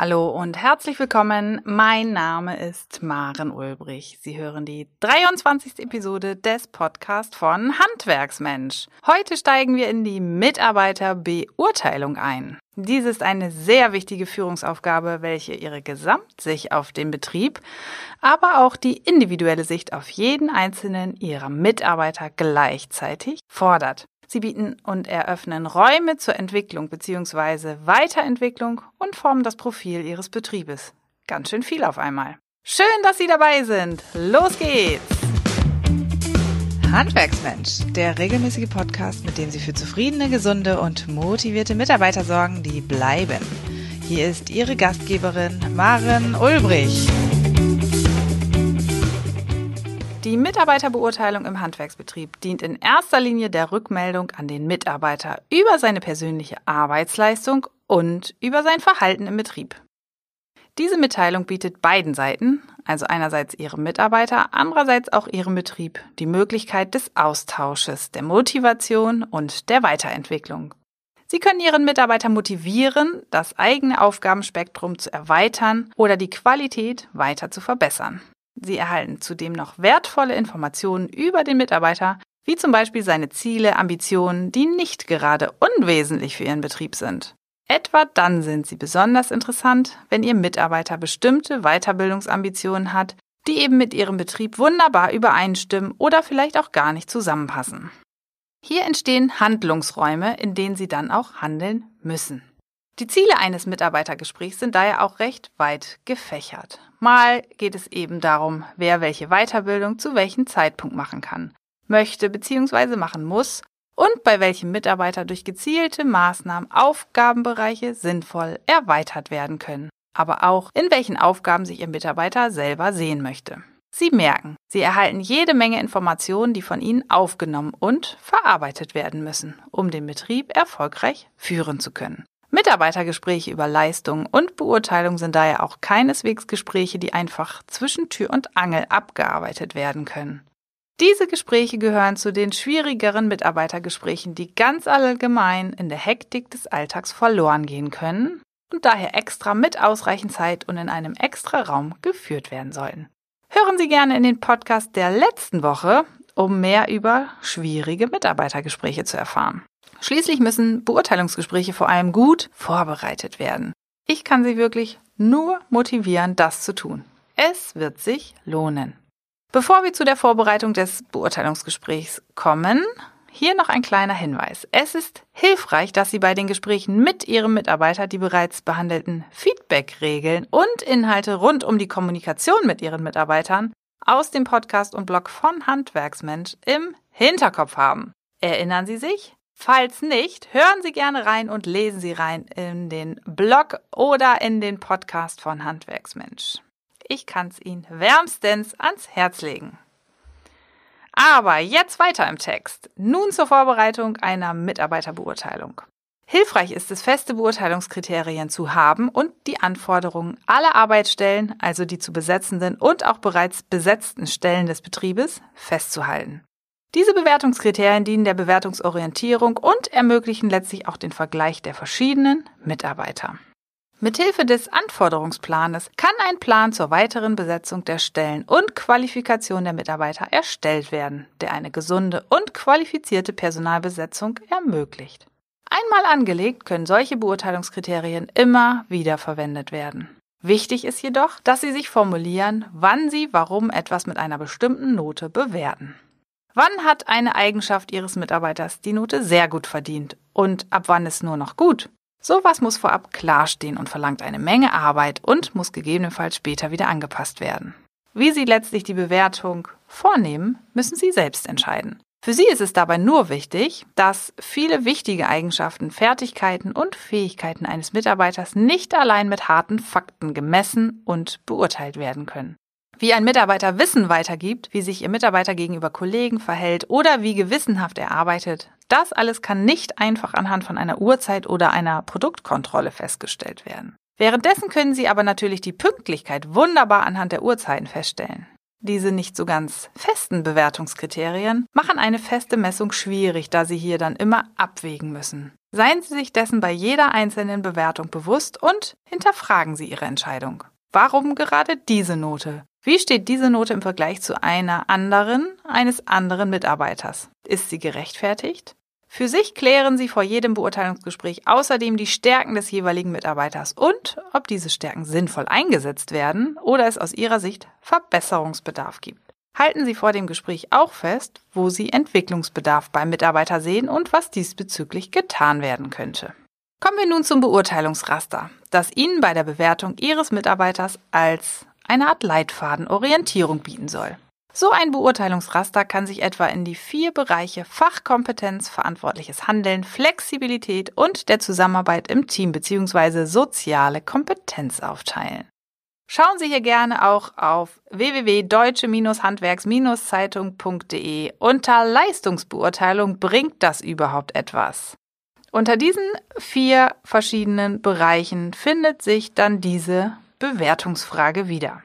Hallo und herzlich willkommen. Mein Name ist Maren Ulbrich. Sie hören die 23. Episode des Podcasts von Handwerksmensch. Heute steigen wir in die Mitarbeiterbeurteilung ein. Dies ist eine sehr wichtige Führungsaufgabe, welche ihre Gesamtsicht auf den Betrieb, aber auch die individuelle Sicht auf jeden einzelnen ihrer Mitarbeiter gleichzeitig fordert. Sie bieten und eröffnen Räume zur Entwicklung bzw. Weiterentwicklung und formen das Profil Ihres Betriebes. Ganz schön viel auf einmal. Schön, dass Sie dabei sind. Los geht's! Handwerksmensch, der regelmäßige Podcast, mit dem Sie für zufriedene, gesunde und motivierte Mitarbeiter sorgen, die bleiben. Hier ist Ihre Gastgeberin Maren Ulbrich. Die Mitarbeiterbeurteilung im Handwerksbetrieb dient in erster Linie der Rückmeldung an den Mitarbeiter über seine persönliche Arbeitsleistung und über sein Verhalten im Betrieb. Diese Mitteilung bietet beiden Seiten, also einerseits ihrem Mitarbeiter, andererseits auch ihrem Betrieb, die Möglichkeit des Austausches, der Motivation und der Weiterentwicklung. Sie können Ihren Mitarbeiter motivieren, das eigene Aufgabenspektrum zu erweitern oder die Qualität weiter zu verbessern. Sie erhalten zudem noch wertvolle Informationen über den Mitarbeiter, wie zum Beispiel seine Ziele, Ambitionen, die nicht gerade unwesentlich für Ihren Betrieb sind. Etwa dann sind sie besonders interessant, wenn Ihr Mitarbeiter bestimmte Weiterbildungsambitionen hat, die eben mit Ihrem Betrieb wunderbar übereinstimmen oder vielleicht auch gar nicht zusammenpassen. Hier entstehen Handlungsräume, in denen Sie dann auch handeln müssen. Die Ziele eines Mitarbeitergesprächs sind daher auch recht weit gefächert. Mal geht es eben darum, wer welche Weiterbildung zu welchem Zeitpunkt machen kann, möchte bzw. machen muss und bei welchem Mitarbeiter durch gezielte Maßnahmen Aufgabenbereiche sinnvoll erweitert werden können, aber auch in welchen Aufgaben sich Ihr Mitarbeiter selber sehen möchte. Sie merken, Sie erhalten jede Menge Informationen, die von Ihnen aufgenommen und verarbeitet werden müssen, um den Betrieb erfolgreich führen zu können. Mitarbeitergespräche über Leistung und Beurteilung sind daher auch keineswegs Gespräche, die einfach zwischen Tür und Angel abgearbeitet werden können. Diese Gespräche gehören zu den schwierigeren Mitarbeitergesprächen, die ganz allgemein in der Hektik des Alltags verloren gehen können und daher extra mit ausreichend Zeit und in einem extra Raum geführt werden sollten. Hören Sie gerne in den Podcast der letzten Woche, um mehr über schwierige Mitarbeitergespräche zu erfahren. Schließlich müssen Beurteilungsgespräche vor allem gut vorbereitet werden. Ich kann Sie wirklich nur motivieren, das zu tun. Es wird sich lohnen. Bevor wir zu der Vorbereitung des Beurteilungsgesprächs kommen, hier noch ein kleiner Hinweis. Es ist hilfreich, dass Sie bei den Gesprächen mit Ihrem Mitarbeiter die bereits behandelten Feedback-Regeln und Inhalte rund um die Kommunikation mit Ihren Mitarbeitern aus dem Podcast und Blog von Handwerksmensch im Hinterkopf haben. Erinnern Sie sich? Falls nicht, hören Sie gerne rein und lesen Sie rein in den Blog oder in den Podcast von Handwerksmensch. Ich kann es Ihnen wärmstens ans Herz legen. Aber jetzt weiter im Text. Nun zur Vorbereitung einer Mitarbeiterbeurteilung. Hilfreich ist es, feste Beurteilungskriterien zu haben und die Anforderungen aller Arbeitsstellen, also die zu besetzenden und auch bereits besetzten Stellen des Betriebes, festzuhalten. Diese Bewertungskriterien dienen der Bewertungsorientierung und ermöglichen letztlich auch den Vergleich der verschiedenen Mitarbeiter. Mithilfe des Anforderungsplanes kann ein Plan zur weiteren Besetzung der Stellen und Qualifikation der Mitarbeiter erstellt werden, der eine gesunde und qualifizierte Personalbesetzung ermöglicht. Einmal angelegt können solche Beurteilungskriterien immer wieder verwendet werden. Wichtig ist jedoch, dass Sie sich formulieren, wann Sie warum etwas mit einer bestimmten Note bewerten. Wann hat eine Eigenschaft Ihres Mitarbeiters die Note sehr gut verdient und ab wann ist nur noch gut? Sowas muss vorab klar stehen und verlangt eine Menge Arbeit und muss gegebenenfalls später wieder angepasst werden. Wie Sie letztlich die Bewertung vornehmen, müssen Sie selbst entscheiden. Für Sie ist es dabei nur wichtig, dass viele wichtige Eigenschaften, Fertigkeiten und Fähigkeiten eines Mitarbeiters nicht allein mit harten Fakten gemessen und beurteilt werden können. Wie ein Mitarbeiter Wissen weitergibt, wie sich Ihr Mitarbeiter gegenüber Kollegen verhält oder wie gewissenhaft er arbeitet, das alles kann nicht einfach anhand von einer Uhrzeit oder einer Produktkontrolle festgestellt werden. Währenddessen können Sie aber natürlich die Pünktlichkeit wunderbar anhand der Uhrzeiten feststellen. Diese nicht so ganz festen Bewertungskriterien machen eine feste Messung schwierig, da Sie hier dann immer abwägen müssen. Seien Sie sich dessen bei jeder einzelnen Bewertung bewusst und hinterfragen Sie Ihre Entscheidung. Warum gerade diese Note? Wie steht diese Note im Vergleich zu einer anderen, eines anderen Mitarbeiters? Ist sie gerechtfertigt? Für sich klären Sie vor jedem Beurteilungsgespräch außerdem die Stärken des jeweiligen Mitarbeiters und ob diese Stärken sinnvoll eingesetzt werden oder es aus Ihrer Sicht Verbesserungsbedarf gibt. Halten Sie vor dem Gespräch auch fest, wo Sie Entwicklungsbedarf beim Mitarbeiter sehen und was diesbezüglich getan werden könnte. Kommen wir nun zum Beurteilungsraster, das Ihnen bei der Bewertung Ihres Mitarbeiters als eine Art Leitfaden Orientierung bieten soll. So ein Beurteilungsraster kann sich etwa in die vier Bereiche Fachkompetenz, verantwortliches Handeln, Flexibilität und der Zusammenarbeit im Team bzw. soziale Kompetenz aufteilen. Schauen Sie hier gerne auch auf www.deutsche-handwerks-zeitung.de. Unter Leistungsbeurteilung bringt das überhaupt etwas. Unter diesen vier verschiedenen Bereichen findet sich dann diese Bewertungsfrage wieder.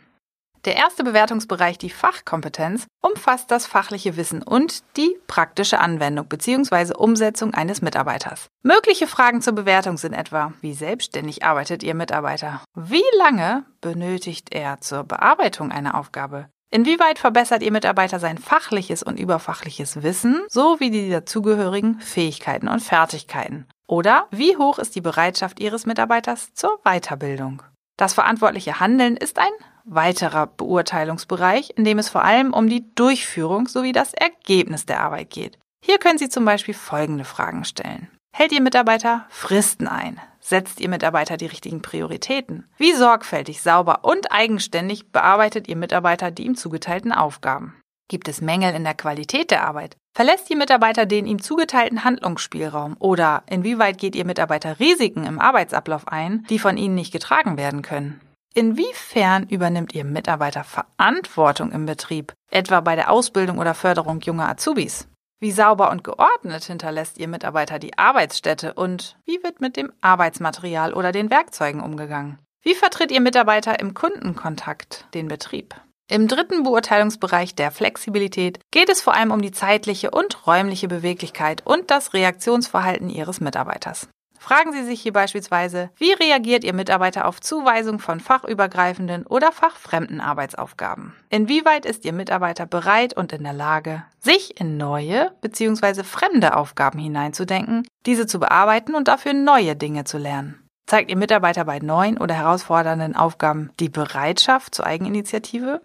Der erste Bewertungsbereich, die Fachkompetenz, umfasst das fachliche Wissen und die praktische Anwendung bzw. Umsetzung eines Mitarbeiters. Mögliche Fragen zur Bewertung sind etwa, wie selbstständig arbeitet Ihr Mitarbeiter? Wie lange benötigt er zur Bearbeitung einer Aufgabe? Inwieweit verbessert Ihr Mitarbeiter sein fachliches und überfachliches Wissen sowie die dazugehörigen Fähigkeiten und Fertigkeiten? Oder wie hoch ist die Bereitschaft Ihres Mitarbeiters zur Weiterbildung? Das verantwortliche Handeln ist ein weiterer Beurteilungsbereich, in dem es vor allem um die Durchführung sowie das Ergebnis der Arbeit geht. Hier können Sie zum Beispiel folgende Fragen stellen. Hält Ihr Mitarbeiter Fristen ein? Setzt Ihr Mitarbeiter die richtigen Prioritäten? Wie sorgfältig, sauber und eigenständig bearbeitet Ihr Mitarbeiter die ihm zugeteilten Aufgaben? Gibt es Mängel in der Qualität der Arbeit? Verlässt Ihr Mitarbeiter den ihm zugeteilten Handlungsspielraum? Oder inwieweit geht Ihr Mitarbeiter Risiken im Arbeitsablauf ein, die von Ihnen nicht getragen werden können? Inwiefern übernimmt Ihr Mitarbeiter Verantwortung im Betrieb, etwa bei der Ausbildung oder Förderung junger Azubis? Wie sauber und geordnet hinterlässt Ihr Mitarbeiter die Arbeitsstätte und wie wird mit dem Arbeitsmaterial oder den Werkzeugen umgegangen? Wie vertritt Ihr Mitarbeiter im Kundenkontakt den Betrieb? Im dritten Beurteilungsbereich der Flexibilität geht es vor allem um die zeitliche und räumliche Beweglichkeit und das Reaktionsverhalten Ihres Mitarbeiters. Fragen Sie sich hier beispielsweise, wie reagiert Ihr Mitarbeiter auf Zuweisung von fachübergreifenden oder fachfremden Arbeitsaufgaben? Inwieweit ist Ihr Mitarbeiter bereit und in der Lage, sich in neue bzw. fremde Aufgaben hineinzudenken, diese zu bearbeiten und dafür neue Dinge zu lernen? Zeigt Ihr Mitarbeiter bei neuen oder herausfordernden Aufgaben die Bereitschaft zur Eigeninitiative?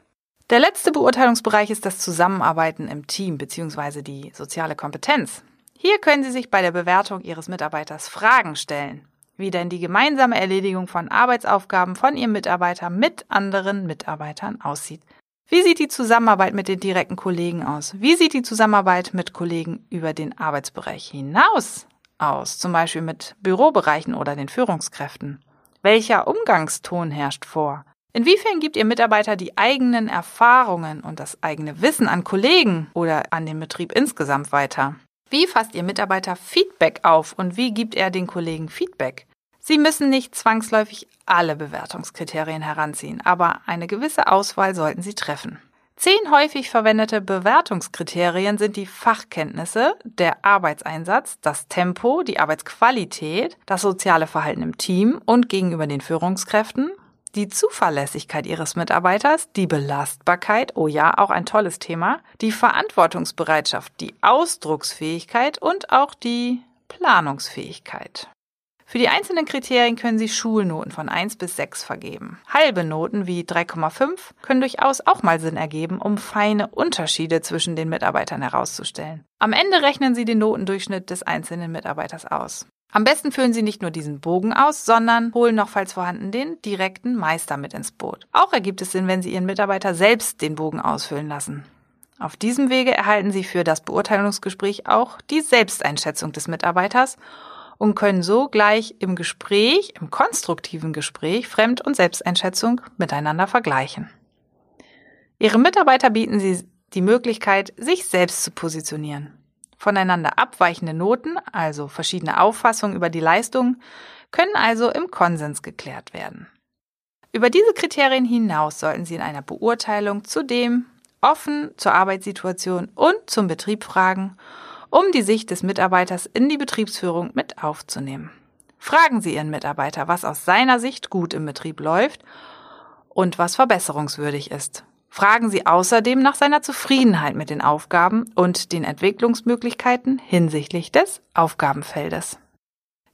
Der letzte Beurteilungsbereich ist das Zusammenarbeiten im Team bzw. die soziale Kompetenz. Hier können Sie sich bei der Bewertung Ihres Mitarbeiters Fragen stellen, wie denn die gemeinsame Erledigung von Arbeitsaufgaben von Ihrem Mitarbeiter mit anderen Mitarbeitern aussieht. Wie sieht die Zusammenarbeit mit den direkten Kollegen aus? Wie sieht die Zusammenarbeit mit Kollegen über den Arbeitsbereich hinaus aus, zum Beispiel mit Bürobereichen oder den Führungskräften? Welcher Umgangston herrscht vor? Inwiefern gibt Ihr Mitarbeiter die eigenen Erfahrungen und das eigene Wissen an Kollegen oder an den Betrieb insgesamt weiter? Wie fasst Ihr Mitarbeiter Feedback auf und wie gibt er den Kollegen Feedback? Sie müssen nicht zwangsläufig alle Bewertungskriterien heranziehen, aber eine gewisse Auswahl sollten Sie treffen. Zehn häufig verwendete Bewertungskriterien sind die Fachkenntnisse, der Arbeitseinsatz, das Tempo, die Arbeitsqualität, das soziale Verhalten im Team und gegenüber den Führungskräften, die Zuverlässigkeit ihres Mitarbeiters, die Belastbarkeit, oh ja, auch ein tolles Thema, die Verantwortungsbereitschaft, die Ausdrucksfähigkeit und auch die Planungsfähigkeit. Für die einzelnen Kriterien können Sie Schulnoten von 1 bis 6 vergeben. Halbe Noten wie 3,5 können durchaus auch mal Sinn ergeben, um feine Unterschiede zwischen den Mitarbeitern herauszustellen. Am Ende rechnen Sie den Notendurchschnitt des einzelnen Mitarbeiters aus. Am besten füllen Sie nicht nur diesen Bogen aus, sondern holen noch, falls vorhanden, den direkten Meister mit ins Boot. Auch ergibt es Sinn, wenn Sie Ihren Mitarbeiter selbst den Bogen ausfüllen lassen. Auf diesem Wege erhalten Sie für das Beurteilungsgespräch auch die Selbsteinschätzung des Mitarbeiters und können so gleich im Gespräch, im konstruktiven Gespräch, Fremd- und Selbsteinschätzung miteinander vergleichen. Ihrem Mitarbeiter bieten Sie die Möglichkeit, sich selbst zu positionieren. Voneinander abweichende Noten, also verschiedene Auffassungen über die Leistung, können also im Konsens geklärt werden. Über diese Kriterien hinaus sollten Sie in einer Beurteilung zudem offen zur Arbeitssituation und zum Betrieb fragen um die Sicht des Mitarbeiters in die Betriebsführung mit aufzunehmen. Fragen Sie Ihren Mitarbeiter, was aus seiner Sicht gut im Betrieb läuft und was verbesserungswürdig ist. Fragen Sie außerdem nach seiner Zufriedenheit mit den Aufgaben und den Entwicklungsmöglichkeiten hinsichtlich des Aufgabenfeldes.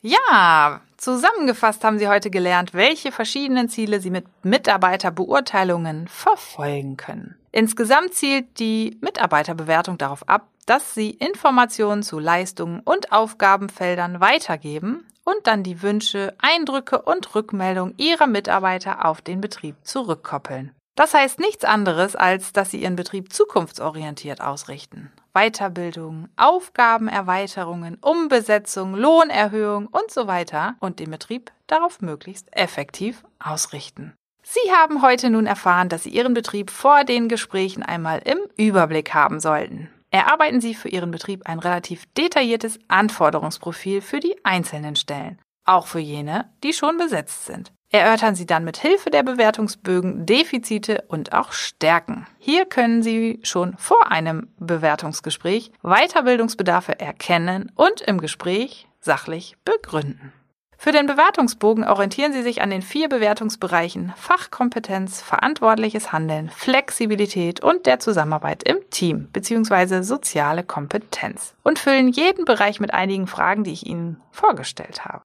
Ja, zusammengefasst haben Sie heute gelernt, welche verschiedenen Ziele Sie mit Mitarbeiterbeurteilungen verfolgen können. Insgesamt zielt die Mitarbeiterbewertung darauf ab, dass Sie Informationen zu Leistungen und Aufgabenfeldern weitergeben und dann die Wünsche, Eindrücke und Rückmeldungen Ihrer Mitarbeiter auf den Betrieb zurückkoppeln. Das heißt nichts anderes, als dass Sie Ihren Betrieb zukunftsorientiert ausrichten. Weiterbildung, Aufgabenerweiterungen, Umbesetzung, Lohnerhöhung und so weiter und den Betrieb darauf möglichst effektiv ausrichten. Sie haben heute nun erfahren, dass Sie Ihren Betrieb vor den Gesprächen einmal im Überblick haben sollten. Erarbeiten Sie für Ihren Betrieb ein relativ detailliertes Anforderungsprofil für die einzelnen Stellen, auch für jene, die schon besetzt sind erörtern Sie dann mit Hilfe der Bewertungsbögen Defizite und auch Stärken. Hier können Sie schon vor einem Bewertungsgespräch Weiterbildungsbedarfe erkennen und im Gespräch sachlich begründen. Für den Bewertungsbogen orientieren Sie sich an den vier Bewertungsbereichen Fachkompetenz, verantwortliches Handeln, Flexibilität und der Zusammenarbeit im Team bzw. soziale Kompetenz und füllen jeden Bereich mit einigen Fragen, die ich Ihnen vorgestellt habe.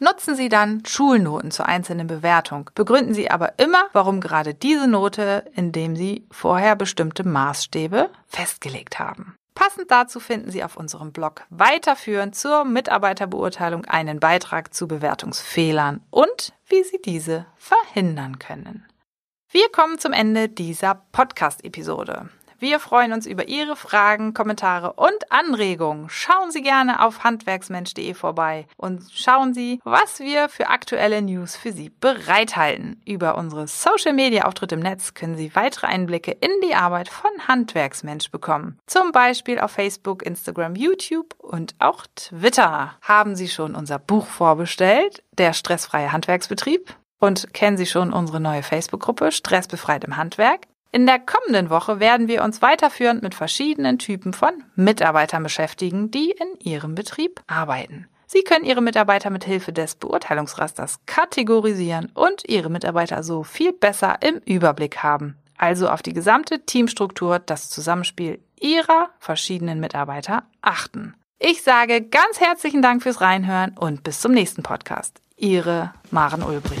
Nutzen Sie dann Schulnoten zur einzelnen Bewertung. Begründen Sie aber immer, warum gerade diese Note, indem Sie vorher bestimmte Maßstäbe festgelegt haben. Passend dazu finden Sie auf unserem Blog weiterführend zur Mitarbeiterbeurteilung einen Beitrag zu Bewertungsfehlern und wie Sie diese verhindern können. Wir kommen zum Ende dieser Podcast-Episode. Wir freuen uns über Ihre Fragen, Kommentare und Anregungen. Schauen Sie gerne auf handwerksmensch.de vorbei und schauen Sie, was wir für aktuelle News für Sie bereithalten. Über unsere Social Media Auftritte im Netz können Sie weitere Einblicke in die Arbeit von Handwerksmensch bekommen. Zum Beispiel auf Facebook, Instagram, YouTube und auch Twitter. Haben Sie schon unser Buch vorbestellt? Der stressfreie Handwerksbetrieb? Und kennen Sie schon unsere neue Facebook-Gruppe Stressbefreit im Handwerk? In der kommenden Woche werden wir uns weiterführend mit verschiedenen Typen von Mitarbeitern beschäftigen, die in Ihrem Betrieb arbeiten. Sie können Ihre Mitarbeiter mit Hilfe des Beurteilungsrasters kategorisieren und Ihre Mitarbeiter so viel besser im Überblick haben. Also auf die gesamte Teamstruktur, das Zusammenspiel Ihrer verschiedenen Mitarbeiter achten. Ich sage ganz herzlichen Dank fürs Reinhören und bis zum nächsten Podcast. Ihre Maren Ulbrich.